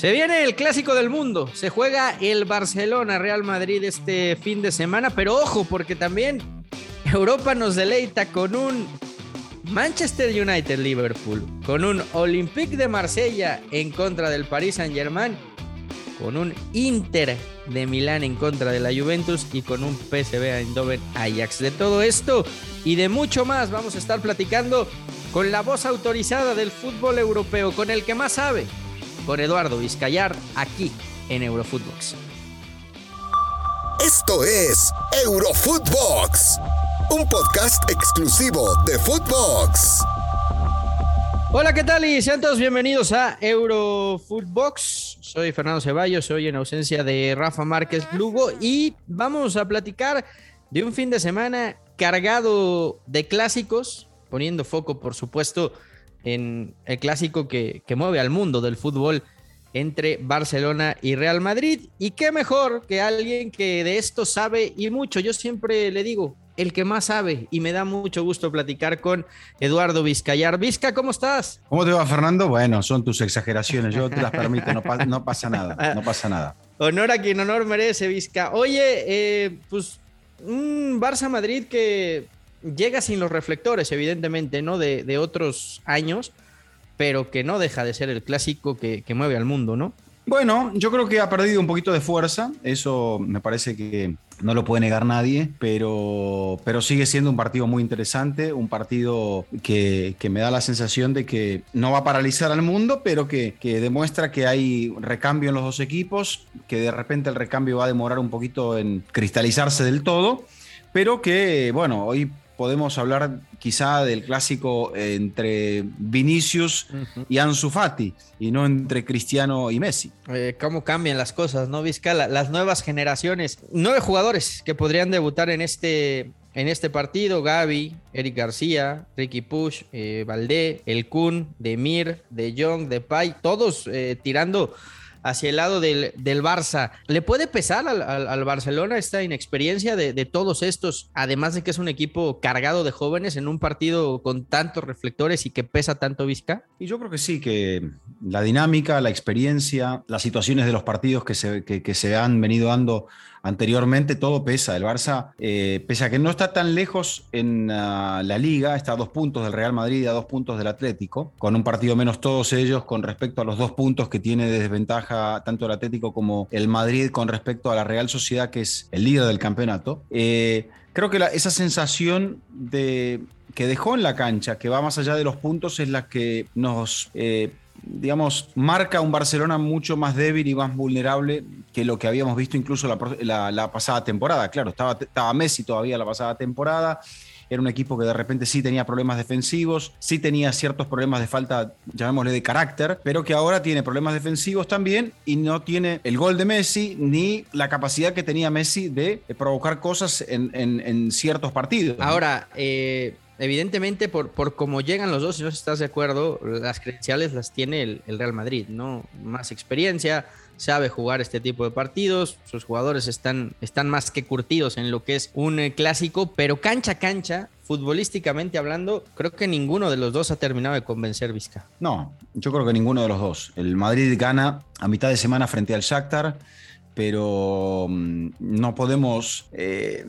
Se viene el clásico del mundo. Se juega el Barcelona Real Madrid este fin de semana, pero ojo, porque también Europa nos deleita con un Manchester United Liverpool, con un Olympique de Marsella en contra del Paris Saint-Germain, con un Inter de Milán en contra de la Juventus y con un PSV Eindhoven Ajax. De todo esto y de mucho más vamos a estar platicando con la voz autorizada del fútbol europeo, con el que más sabe, con Eduardo Vizcayar, aquí en Eurofootbox. Esto es Eurofootbox, un podcast exclusivo de Footbox. Hola, ¿qué tal? Y sean todos bienvenidos a Eurofootbox. Soy Fernando Ceballos, soy en ausencia de Rafa Márquez Lugo y vamos a platicar de un fin de semana cargado de clásicos, poniendo foco, por supuesto, en el clásico que, que mueve al mundo del fútbol entre Barcelona y Real Madrid. Y qué mejor que alguien que de esto sabe y mucho. Yo siempre le digo, el que más sabe y me da mucho gusto platicar con Eduardo Vizcayar. Vizca, ¿cómo estás? ¿Cómo te va, Fernando? Bueno, son tus exageraciones, yo te las permito, no, no pasa nada, no pasa nada. Honor a quien honor merece, Vizca. Oye, eh, pues un Barça Madrid que llega sin los reflectores, evidentemente, ¿no? De, de, otros años, pero que no deja de ser el clásico que, que, mueve al mundo, ¿no? Bueno, yo creo que ha perdido un poquito de fuerza, eso me parece que no lo puede negar nadie, pero, pero sigue siendo un partido muy interesante, un partido que, que, me da la sensación de que no va a paralizar al mundo, pero que, que, demuestra que hay recambio en los dos equipos, que de repente el recambio va a demorar un poquito en cristalizarse del todo, pero que, bueno, hoy podemos hablar quizá del clásico entre Vinicius uh -huh. y Ansu Fati y no entre Cristiano y Messi. Eh, ¿Cómo cambian las cosas, no, Vizca? las nuevas generaciones. Nueve jugadores que podrían debutar en este, en este partido: Gaby, Eric García, Ricky Push, eh, Valdé, El Kun, Demir, De Jong, Depay, todos eh, tirando hacia el lado del, del Barça. ¿Le puede pesar al, Barcelona esta inexperiencia de, todos estos, además de que es un equipo cargado de jóvenes en un partido con tantos reflectores y que pesa tanto Vizca? Y yo creo que sí, que la dinámica, la experiencia, las situaciones de los partidos que se, que se han venido dando anteriormente, todo pesa. El Barça, eh, pese a que no está tan lejos en uh, la liga, está a dos puntos del Real Madrid y a dos puntos del Atlético, con un partido menos todos ellos con respecto a los dos puntos que tiene de desventaja tanto el Atlético como el Madrid con respecto a la Real Sociedad, que es el líder del campeonato. Eh, creo que esa sensación de que dejó en la cancha, que va más allá de los puntos, es la que nos eh, digamos, marca un Barcelona mucho más débil y más vulnerable que lo que habíamos visto incluso la, la, pasada temporada. Claro, estaba, estaba, Messi todavía la pasada temporada. Era un equipo que de repente sí tenía problemas defensivos, sí tenía ciertos problemas de falta, llamémosle de carácter, pero que ahora tiene problemas defensivos también y no tiene el gol de Messi ni la capacidad que tenía Messi de provocar cosas en, en, en ciertos partidos. Ahora, eh, evidentemente por, por cómo llegan los dos, si no estás de acuerdo, las credenciales las tiene el, Real Madrid, ¿no? Más experiencia, sabe jugar este tipo de partidos, sus jugadores están, están más que curtidos en lo que es un eh, clásico, pero cancha a cancha, futbolísticamente hablando, creo que ninguno de los dos ha terminado de convencer Vizca. No, yo creo que ninguno de los dos. El Madrid gana a mitad de semana frente al Shakhtar, pero mm, no podemos eh,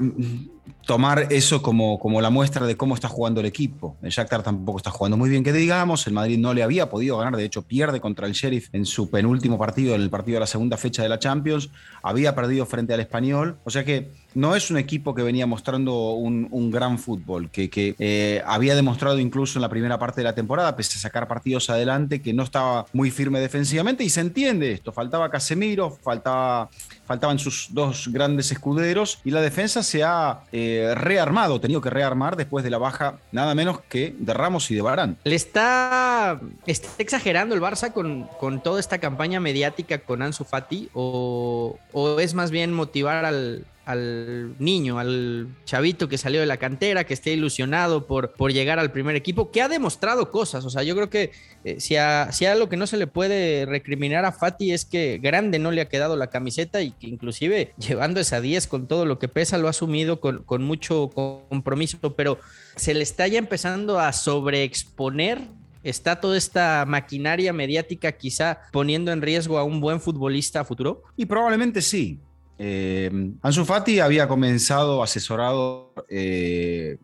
tomar eso como, como la muestra de cómo está jugando el equipo. El Shakhtar tampoco está jugando muy bien, que digamos. El Madrid no le había podido ganar, de hecho pierde contra el Sheriff en su penúltimo partido, en el partido de la segunda fecha de la Champions. Había perdido frente al Español. O sea que no es un equipo que venía mostrando un, un gran fútbol, que, que eh, había demostrado incluso en la primera parte de la temporada, pese a sacar partidos adelante, que no estaba muy firme defensivamente. Y se entiende esto. Faltaba Casemiro, faltaba, faltaban sus dos grandes escuderos y la defensa se ha... Eh, rearmado, tenido que rearmar después de la baja nada menos que de Ramos y de Barán. Le está, está exagerando el Barça con, con, toda esta campaña mediática con Ansu Fati o, o es más bien motivar al, al niño, al chavito que salió de la cantera, que esté ilusionado por, por llegar al primer equipo, que ha demostrado cosas. O sea, yo creo que eh, si, a, si lo que no se le puede recriminar a Fati es que grande no le ha quedado la camiseta y que inclusive llevando esa 10 con todo lo que pesa lo ha asumido con, con mucho compromiso, pero se le está ya empezando a sobreexponer ¿Está toda esta maquinaria mediática quizá poniendo en riesgo a un buen futbolista a futuro? Y probablemente sí. Eh, Ansu Fati había comenzado asesorado eh,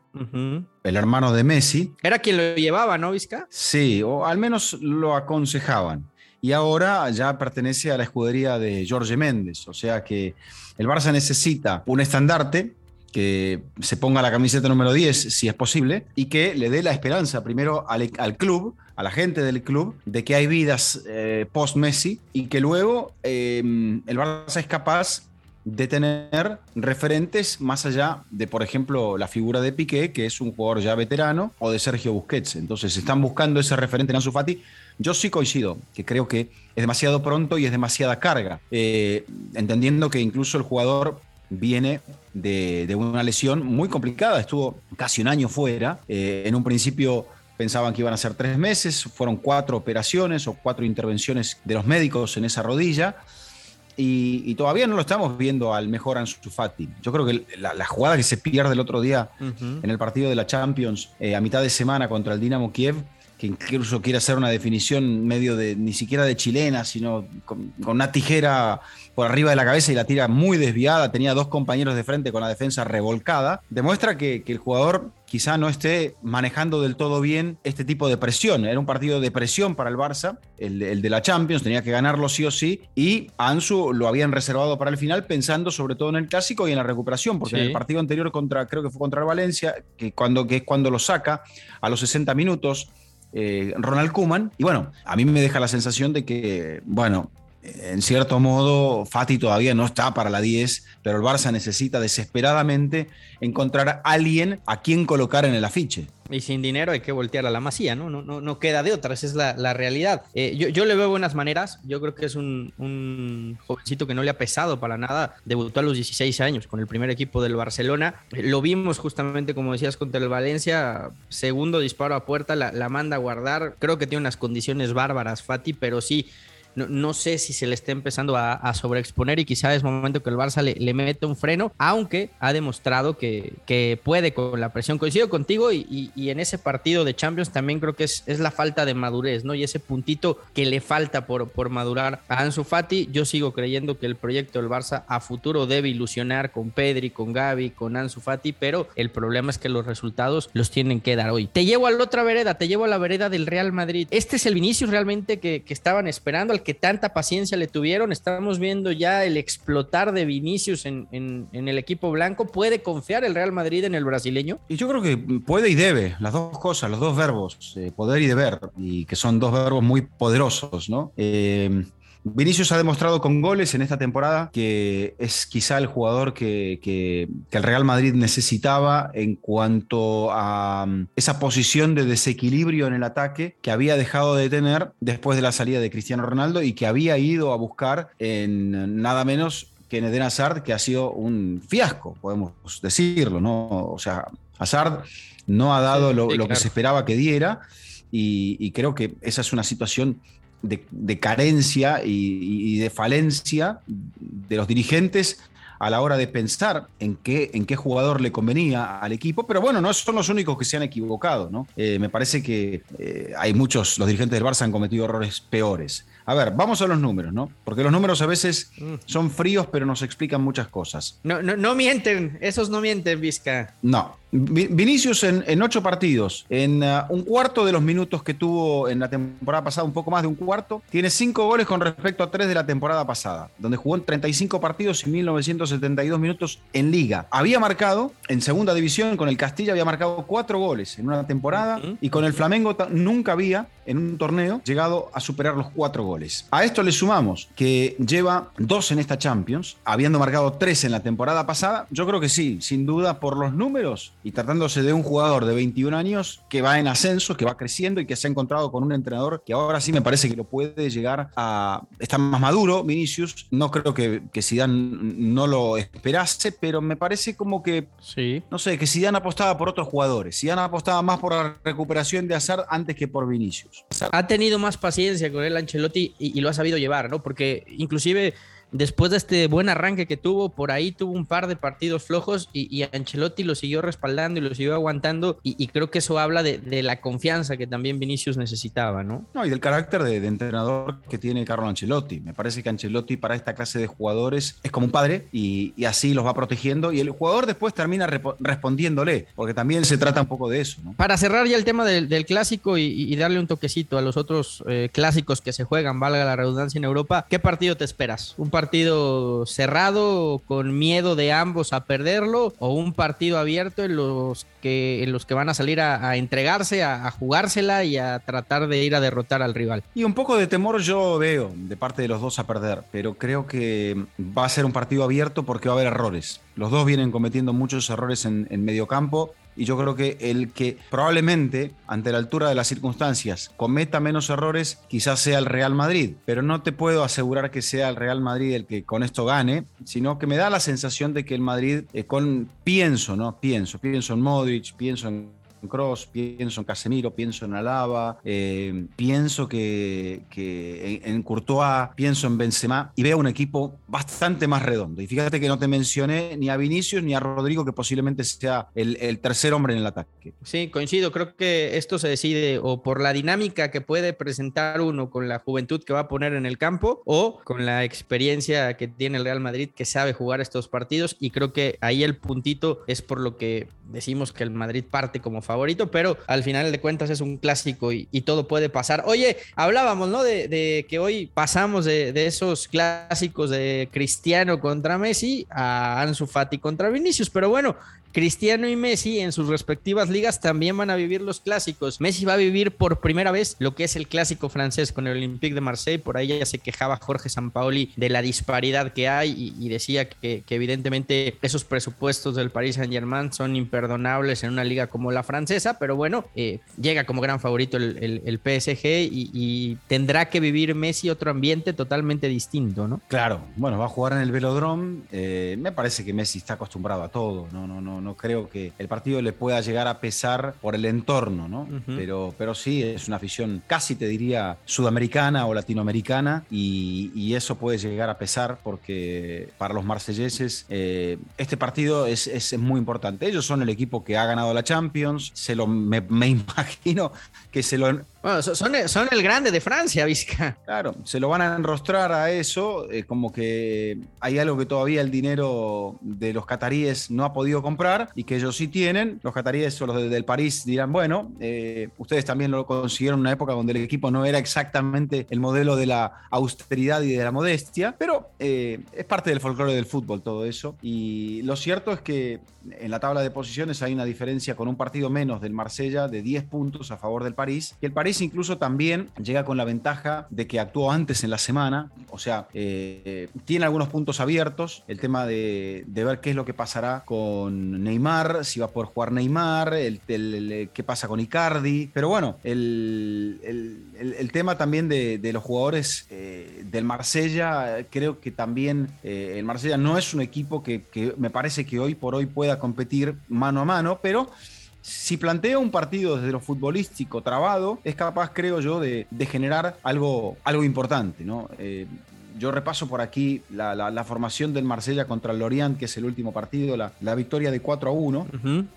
el hermano de Messi. Era quien lo llevaba, ¿no, Vizca? Sí, o al menos lo aconsejaban. Y ahora ya pertenece a la escudería de Jorge Méndez. O sea que el Barça necesita un estandarte que se ponga la camiseta número 10, si es posible, y que le dé la esperanza primero al, club, a la gente del club, de que hay vidas eh, post-Messi y que luego el Barça es capaz de tener referentes más allá de, por ejemplo, la figura de Piqué, que es un jugador ya veterano, o de Sergio Busquets. Entonces, están buscando ese referente en Ansu. Yo sí coincido, que creo que es demasiado pronto y es demasiada carga, eh, entendiendo que incluso el jugador viene de, una lesión muy complicada, estuvo casi un año fuera, eh, en un principio pensaban que iban a ser tres meses, fueron cuatro operaciones o cuatro intervenciones de los médicos en esa rodilla, y, todavía no lo estamos viendo al mejor Ansu Fati. Yo creo que la, jugada que se pierde el otro día en el partido de la Champions eh, a mitad de semana contra el Dinamo Kiev, que incluso quiere hacer una definición medio de ni siquiera de chilena, sino con, una tijera por arriba de la cabeza y la tira muy desviada, tenía dos compañeros de frente con la defensa revolcada, demuestra que, el jugador quizá no esté manejando del todo bien este tipo de presión. Era un partido de presión para el Barça, el, de la Champions, tenía que ganarlo sí o sí, y Ansu lo habían reservado para el final pensando sobre todo en el clásico y en la recuperación, porque en el partido anterior contra, creo que fue contra el Valencia, que, cuando, que es cuando lo saca a los 60 minutos, eh, Ronald Kuman. Y bueno, a mí me deja la sensación de que, bueno, en cierto modo, Fati todavía no está para la 10, pero el Barça necesita desesperadamente encontrar a alguien a quien colocar en el afiche. Y sin dinero hay que voltear a la masía, ¿no? No, queda de otra, esa es la, realidad. Eh, yo, le veo buenas maneras, yo creo que es un, jovencito que no le ha pesado para nada, debutó a los 16 años con el primer equipo del Barcelona, lo vimos justamente, como decías, contra el Valencia, segundo disparo a puerta, la, la manda a guardar, creo que tiene unas condiciones bárbaras, Fati, pero sí no, sé si se le está empezando a, sobreexponer y quizá es momento que el Barça le, mete un freno, aunque ha demostrado que, puede con la presión. Coincido contigo y, en ese partido de Champions también creo que es, la falta de madurez, ¿no? Y ese puntito que le falta por, madurar a Ansu Fati. Yo sigo creyendo que el proyecto del Barça a futuro debe ilusionar con Pedri, con Gaby, con Ansu Fati, pero el problema es que los resultados los tienen que dar hoy. Te llevo a la otra vereda, te llevo a la vereda del Real Madrid. Este es el Vinicius realmente que, que estaban esperando, al que tanta paciencia le tuvieron. Estamos viendo ya el explotar de Vinicius en, el equipo blanco. ¿Puede confiar el Real Madrid en el brasileño? Y yo creo que puede y debe, las dos cosas, los dos verbos, eh, poder y deber, y que son dos verbos muy poderosos, ¿no? Eh, Vinicius ha demostrado con goles en esta temporada que es quizá el jugador que, el Real Madrid necesitaba en cuanto a um, esa posición de desequilibrio en el ataque que había dejado de tener después de la salida de Cristiano Ronaldo y que había ido a buscar en nada menos que en Eden Hazard, que ha sido un fiasco, podemos decirlo, ¿no? O sea, Hazard no ha dado lo, que se esperaba que diera y creo que esa es una situación de, carencia y, de falencia de los dirigentes a la hora de pensar en qué, en qué jugador le convenía al equipo, pero bueno, no son los únicos que se han equivocado, ¿no? Eh, me parece que eh, hay muchos, los dirigentes del Barça han cometido errores peores. A ver, vamos a los números, ¿no? Porque los números a veces mm. son fríos, pero nos explican muchas cosas. No, no, no mienten, esos no mienten, Vizca. No, Vinicius en, ocho partidos, en uh, un cuarto de los minutos que tuvo en la temporada pasada, un poco más de un cuarto, tiene cinco goles con respecto a tres de la temporada pasada, donde jugó en 35 partidos y 1972 minutos en liga. Había marcado en segunda división con el Castilla, había marcado cuatro goles en una temporada y con el Flamengo nunca había en un torneo llegado a superar los cuatro goles. A esto le sumamos que lleva dos en esta Champions, habiendo marcado tres en la temporada pasada. Yo creo que sí, sin duda por los números y tratándose de un jugador de 21 años que va en ascenso, que va creciendo y que se ha encontrado con un entrenador que ahora sí me parece que lo puede llegar a estar más maduro, Vinicius. No creo que, que Zidane no lo esperase, pero me parece como que, sí. no sé, que Zidane apostaba por otros jugadores. Zidane apostaba más por la recuperación de Hazard antes que por Vinicius. Ha tenido más paciencia con el Ancelotti y, y lo ha sabido llevar, ¿no? Porque inclusive después de este buen arranque que tuvo, por ahí tuvo un par de partidos flojos y, Ancelotti lo siguió respaldando y lo siguió aguantando y, creo que eso habla de, la confianza que también Vinicius necesitaba, ¿no? No, y del carácter de, entrenador que tiene Carlo Ancelotti. Me parece que Ancelotti para esta clase de jugadores es como un padre y, así los va protegiendo y el jugador después termina respondiéndole, porque también se trata un poco de eso. ¿no? Para cerrar ya el tema del, clásico y, darle un toquecito a los otros eh, clásicos que se juegan, valga la redundancia en Europa, ¿qué partido te esperas? ¿Un partido cerrado con miedo de ambos a perderlo o un partido abierto en los que, en los que van a salir a, entregarse, a, jugársela y a tratar de ir a derrotar al rival? Y un poco de temor yo veo de parte de los dos a perder, pero creo que va a ser un partido abierto porque va a haber errores. Los dos vienen cometiendo muchos errores en, en medio campo y yo creo que el que probablemente, ante la altura de las circunstancias, cometa menos errores, quizás sea el Real Madrid, pero no te puedo asegurar que sea el Real Madrid el que con esto gane, sino que me da la sensación de que el Madrid, eh, con, pienso, ¿no? Pienso, pienso en Modric, pienso en Cross, pienso en Casemiro, pienso en Alaba, eh, pienso que, en, Courtois, pienso en Benzema y veo un equipo bastante más redondo. Y fíjate que no te mencioné ni a Vinicius ni a Rodrigo, que posiblemente sea el, tercer hombre en el ataque. Sí, coincido. Creo que esto se decide o por la dinámica que puede presentar uno con la juventud que va a poner en el campo o con la experiencia que tiene el Real Madrid que sabe jugar estos partidos. Y creo que ahí el puntito es por lo que decimos que el Madrid parte como favorito, pero al final de cuentas es un clásico y, todo puede pasar. Oye, hablábamos, ¿no? De, que hoy pasamos de, de, esos clásicos de Cristiano contra Messi a Ansu Fati contra Vinicius, pero bueno, Cristiano y Messi en sus respectivas ligas también van a vivir los clásicos. Messi va a vivir por primera vez lo que es el clásico francés con el Olympique de Marseille. Por ahí ya se quejaba Jorge Sampaoli de la disparidad que hay y, decía que, evidentemente esos presupuestos del Paris Saint Germain son imperdonables en una liga como la francesa. Pero bueno, eh, llega como gran favorito el, PSG y, tendrá que vivir Messi otro ambiente totalmente distinto, ¿no? Claro, bueno, va a jugar en el velodrome. Eh, me parece que Messi está acostumbrado a todo. No, no, no no, creo que el partido le pueda llegar a pesar por el entorno, ¿no? pero, pero sí, es una afición casi te diría sudamericana o latinoamericana y, eso puede llegar a pesar porque para los marselleses eh, este partido es, muy importante. Ellos son el equipo que ha ganado la Champions, se lo, me, me imagino que se lo bueno, son, son, el grande de Francia, Vizca. Claro, se lo van a enrostrar a eso, eh, como que hay algo que todavía el dinero de los cataríes no ha podido comprar y que ellos sí tienen. Los cataríes o los del París dirán, bueno, eh, ustedes también lo consiguieron en una época donde el equipo no era exactamente el modelo de la austeridad y de la modestia, pero eh, es parte del folclore del fútbol todo eso. Y lo cierto es que en la tabla de posiciones hay una diferencia con un partido menos del Marsella de 10 puntos a favor del París. Y el París incluso también llega con la ventaja de que actuó antes en la semana, o sea, eh, tiene algunos puntos abiertos. El tema de, ver qué es lo que pasará con Neymar, si va a poder jugar Neymar, el, qué pasa con Icardi. Pero bueno, el, tema también de, los jugadores eh, del Marsella, creo que también eh, el Marsella no es un equipo que, que me parece que hoy por hoy pueda competir mano a mano, pero si plantea un partido desde lo futbolístico trabado, es capaz, creo yo, de, generar algo, algo importante. ¿no? Eh, yo repaso por aquí la, formación del Marsella contra el Lorient, que es el último partido, la, victoria de 4 a 1,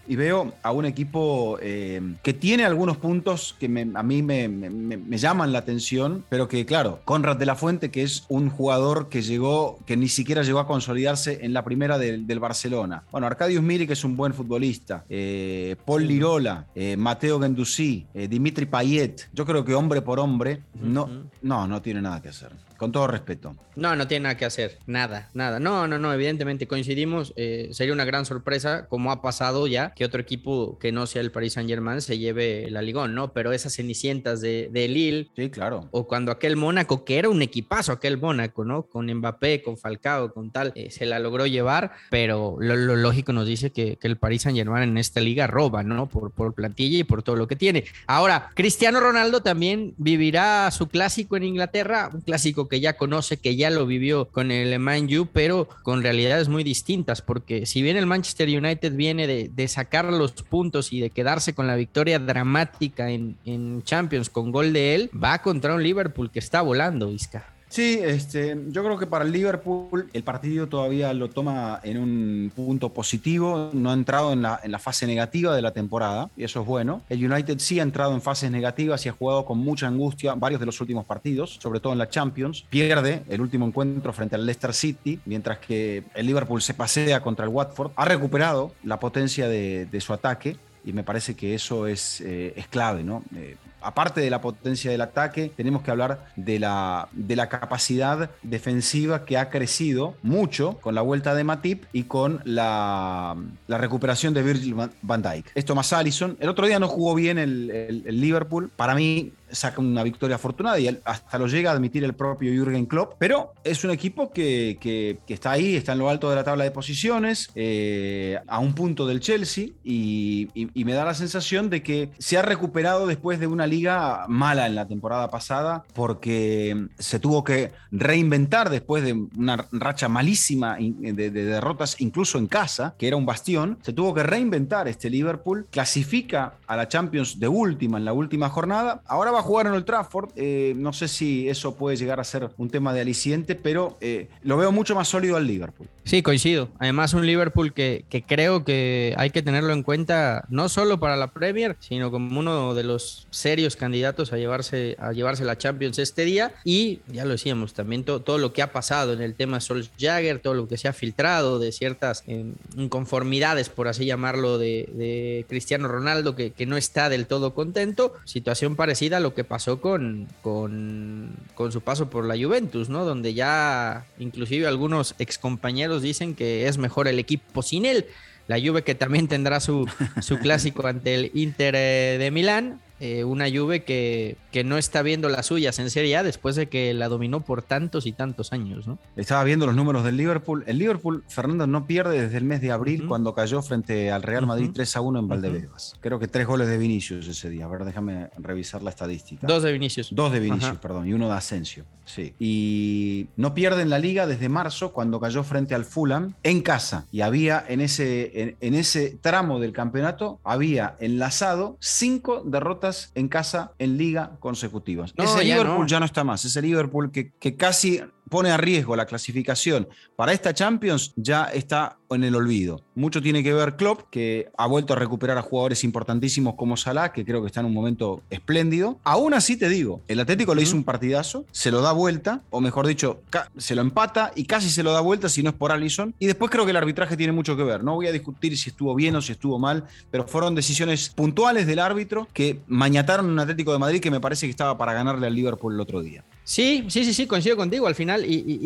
y veo a un equipo eh, que tiene algunos puntos que a mí me, llaman la atención, pero que, claro, Conrad de la Fuente, que es un jugador que llegó, que ni siquiera llegó a consolidarse en la primera del, Barcelona. Bueno, Arcadius Miri, que es un buen futbolista, eh, Paul Lirola, eh, Mateo Gendouzi, Dimitri Payet, yo creo que hombre por hombre, no, no, no tiene nada que hacer con todo respeto. No, no tiene nada que hacer, nada, nada. No, no, no, evidentemente coincidimos. Eh, sería una gran sorpresa, como ha pasado ya, que otro equipo que no sea el Paris Saint Germain se lleve la Ligón, ¿no? Pero esas cenicientas de, de Lille. Sí, claro. O cuando aquel Mónaco, que era un equipazo, aquel Mónaco, ¿no? Con Mbappé, con Falcao, con tal, eh, se la logró llevar, pero lo, lógico nos dice que, que, el Paris Saint Germain en esta liga roba, ¿no? Por, por plantilla y por todo lo que tiene. Ahora, Cristiano Ronaldo también vivirá su clásico en Inglaterra, un clásico que ya conoce, que ya lo vivió con el Man U, pero con realidades muy distintas, porque si bien el Manchester United viene de, sacar los puntos y de quedarse con la victoria dramática en, Champions con gol de él, va contra un Liverpool que está volando, Vizca. Sí, este, yo creo que para el Liverpool el partido todavía lo toma en un punto positivo, no ha entrado en la, en la fase negativa de la temporada, y eso es bueno. El United sí ha entrado en fases negativas y ha jugado con mucha angustia varios de los últimos partidos, sobre todo en la Champions. Pierde el último encuentro frente al Leicester City, mientras que el Liverpool se pasea contra el Watford. Ha recuperado la potencia de, de su ataque y me parece que eso es, eh, es clave, ¿no? Eh, aparte de la potencia del ataque, tenemos que hablar de la, de la capacidad defensiva que ha crecido mucho con la vuelta de Matip y con la, recuperación de Virgil van Dijk. Esto más Allison. El otro día no jugó bien el Liverpool. Para mí, saca una victoria afortunada y hasta lo llega a admitir el propio Jürgen Klopp, pero es un equipo que, que, está ahí, está en lo alto de la tabla de posiciones, eh, a un punto del Chelsea y, me da la sensación de que se ha recuperado después de una liga mala en la temporada pasada porque se tuvo que reinventar después de una racha malísima de derrotas incluso en casa, que era un bastión, se tuvo que reinventar este Liverpool, clasifica a la Champions de última en la última jornada, ahora va a jugar en el Trafford. Eh, no sé si eso puede llegar a ser un tema de aliciente, pero eh, lo veo mucho más sólido al Liverpool. Sí, coincido. Además, un Liverpool que, que, creo que hay que tenerlo en cuenta no solo para la Premier, sino como uno de los serios candidatos a llevarse, a llevarse la Champions este día. Y ya lo decíamos, también to, todo lo que ha pasado en el tema Solskjaer, todo lo que se ha filtrado de ciertas eh, inconformidades, por así llamarlo, de, Cristiano Ronaldo, que, que, no está del todo contento. Situación parecida lo que pasó con, con, con su paso por la Juventus, ¿no? Donde ya inclusive algunos excompañeros dicen que es mejor el equipo sin él. La Juve que también tendrá su, su clásico ante el Inter de Milán, eh, una Juve que, que, no está viendo las suyas en Serie A después de que la dominó por tantos y tantos años, ¿no? Estaba viendo los números del Liverpool. El Liverpool, Fernando, no pierde desde el mes de abril uh -huh. cuando cayó frente al Real Madrid uh -huh. 3 a 1 en Valdebebas. Uh -huh. Creo que tres goles de Vinicius ese día. A ver, déjame revisar la estadística. Dos de Vinicius. Dos de Vinicius, perdón, y uno de Asensio. Sí. Y no pierde en la liga desde marzo cuando cayó frente al Fulham en casa. Y había en ese, en, en ese tramo del campeonato, había enlazado cinco derrotas en casa en liga consecutivas. No, ese ya Liverpool no. ya no está más. Ese Liverpool que, que casi pone a riesgo la clasificación para esta Champions ya está en el olvido. Mucho tiene que ver Klopp, que ha vuelto a recuperar a jugadores importantísimos como Salah, que creo que está en un momento espléndido. Aún así te digo, el Atlético uh -huh. le hizo un partidazo, se lo da vuelta, o mejor dicho, se lo empata y casi se lo da vuelta si no es por Allison. Y después creo que el arbitraje tiene mucho que ver. No voy a discutir si estuvo bien o si estuvo mal, pero fueron decisiones puntuales del árbitro que mañataron un Atlético de Madrid que me parece que estaba para ganarle al Liverpool el otro día. Sí, sí, sí, sí, coincido contigo al final. Y, y,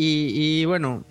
y bueno,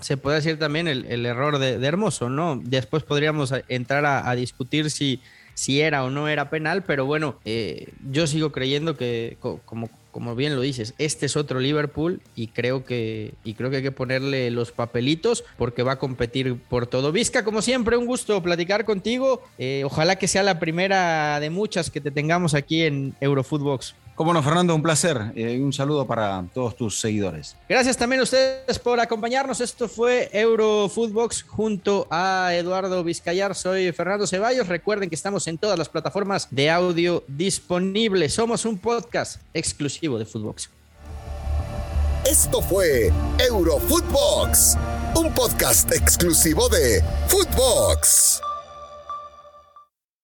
se puede decir también el, error de, Hermoso, ¿no? Después podríamos entrar a, a, discutir si, si era o no era penal, pero bueno, eh, yo sigo creyendo que, como, como bien lo dices, este es otro Liverpool y creo que, y creo que hay que ponerle los papelitos porque va a competir por todo. Vizca, como siempre, un gusto platicar contigo. Eh, ojalá que sea la primera de muchas que te tengamos aquí en Eurofootbox. Cómo no, Fernando, un placer. Eh, un saludo para todos tus seguidores. Gracias también a ustedes por acompañarnos. Esto fue Eurofootbox junto a Eduardo Vizcayar. Soy Fernando Ceballos. Recuerden que estamos en todas las plataformas de audio disponibles. Somos un podcast exclusivo de Footbox. Esto fue Eurofootbox, un podcast exclusivo de Footbox.